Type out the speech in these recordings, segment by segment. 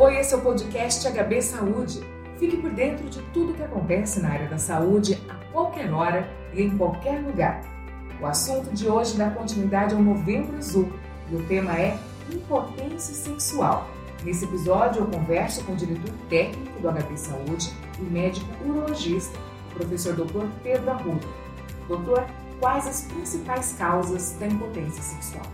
Oi, esse é o podcast HB Saúde. Fique por dentro de tudo que acontece na área da saúde a qualquer hora e em qualquer lugar. O assunto de hoje dá continuidade ao Novembro Azul e o tema é impotência sexual. Nesse episódio, eu converso com o diretor técnico do HB Saúde e médico urologista, o professor Dr. Pedro Arruda. Doutor, quais as principais causas da impotência sexual?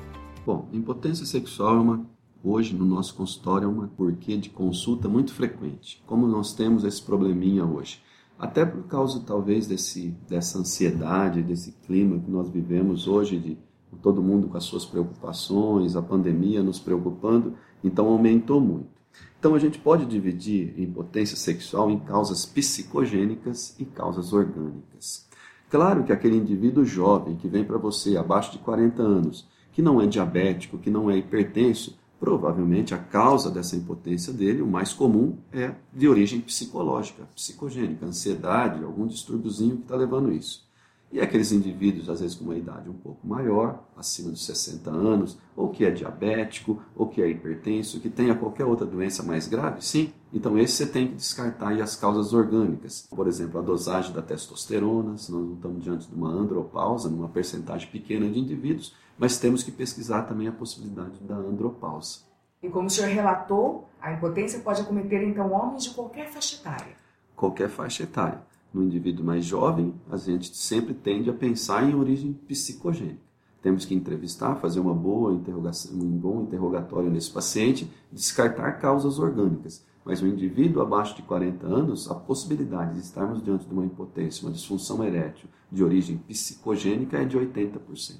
Bom, impotência sexual é uma hoje no nosso consultório é uma porquê de consulta muito frequente. Como nós temos esse probleminha hoje? Até por causa talvez desse dessa ansiedade, desse clima que nós vivemos hoje de todo mundo com as suas preocupações, a pandemia nos preocupando, então aumentou muito. Então a gente pode dividir impotência sexual em causas psicogênicas e causas orgânicas. Claro que aquele indivíduo jovem que vem para você abaixo de 40 anos, que não é diabético, que não é hipertenso, provavelmente a causa dessa impotência dele, o mais comum, é de origem psicológica, psicogênica, ansiedade, algum distúrbiozinho que está levando isso. E aqueles indivíduos, às vezes com uma idade um pouco maior, acima dos 60 anos, ou que é diabético, ou que é hipertenso, que tenha qualquer outra doença mais grave, sim. Então esse você tem que descartar aí as causas orgânicas. Por exemplo, a dosagem da testosterona, se nós não estamos diante de uma andropausa, numa percentagem pequena de indivíduos, mas temos que pesquisar também a possibilidade da andropausa. E como o senhor relatou, a impotência pode acometer então homens de qualquer faixa etária. Qualquer faixa etária no indivíduo mais jovem, a gente sempre tende a pensar em origem psicogênica. Temos que entrevistar, fazer uma boa interrogação, um bom interrogatório nesse paciente, descartar causas orgânicas. Mas o indivíduo abaixo de 40 anos, a possibilidade de estarmos diante de uma impotência, uma disfunção erétil de origem psicogênica é de 80%.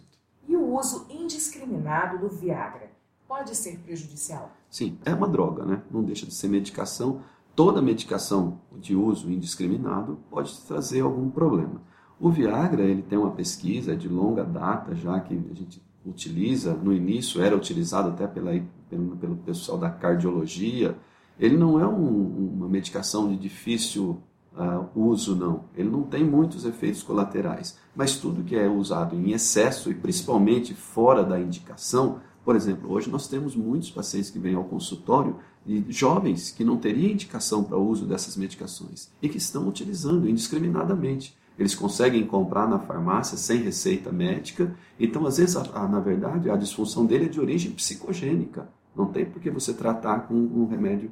E o uso indiscriminado do Viagra pode ser prejudicial? Sim, é uma droga, né? Não deixa de ser medicação, toda medicação de uso indiscriminado pode trazer algum problema. O Viagra ele tem uma pesquisa de longa data já que a gente utiliza, no início era utilizado até pela, pelo, pelo pessoal da cardiologia. Ele não é um, uma medicação de difícil uh, uso, não. Ele não tem muitos efeitos colaterais. Mas tudo que é usado em excesso e principalmente fora da indicação, por exemplo, hoje nós temos muitos pacientes que vêm ao consultório de jovens que não teriam indicação para o uso dessas medicações e que estão utilizando indiscriminadamente. Eles conseguem comprar na farmácia sem receita médica. Então, às vezes, a, a, na verdade, a disfunção dele é de origem psicogênica. Não tem por que você tratar com um remédio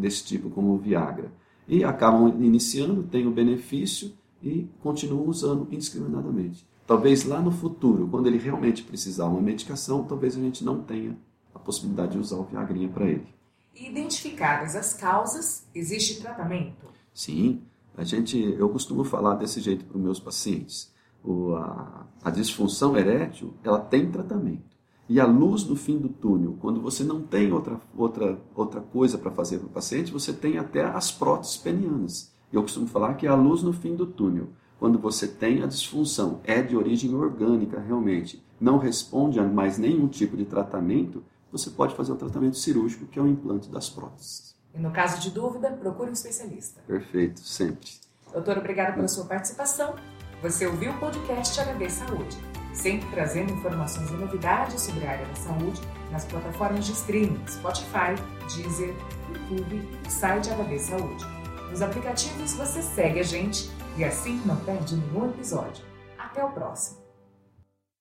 desse tipo, como o Viagra. E acabam iniciando, têm o benefício e continuam usando indiscriminadamente. Talvez lá no futuro, quando ele realmente precisar uma medicação, talvez a gente não tenha a possibilidade de usar o Viagrinha para ele. Identificadas as causas, existe tratamento? Sim, a gente, eu costumo falar desse jeito para os meus pacientes. O, a, a disfunção erétil, ela tem tratamento. E a luz no fim do túnel, quando você não tem outra, outra, outra coisa para fazer para o paciente, você tem até as próteses penianas. Eu costumo falar que é a luz no fim do túnel. Quando você tem a disfunção, é de origem orgânica realmente, não responde a mais nenhum tipo de tratamento, você pode fazer o tratamento cirúrgico, que é o implante das próteses. E no caso de dúvida, procure um especialista. Perfeito, sempre. Doutor, obrigado pela sua participação. Você ouviu o podcast HB Saúde, sempre trazendo informações e novidades sobre a área da saúde nas plataformas de streaming Spotify, Deezer, YouTube e site HB Saúde. Nos aplicativos você segue a gente e assim não perde nenhum episódio. Até o próximo!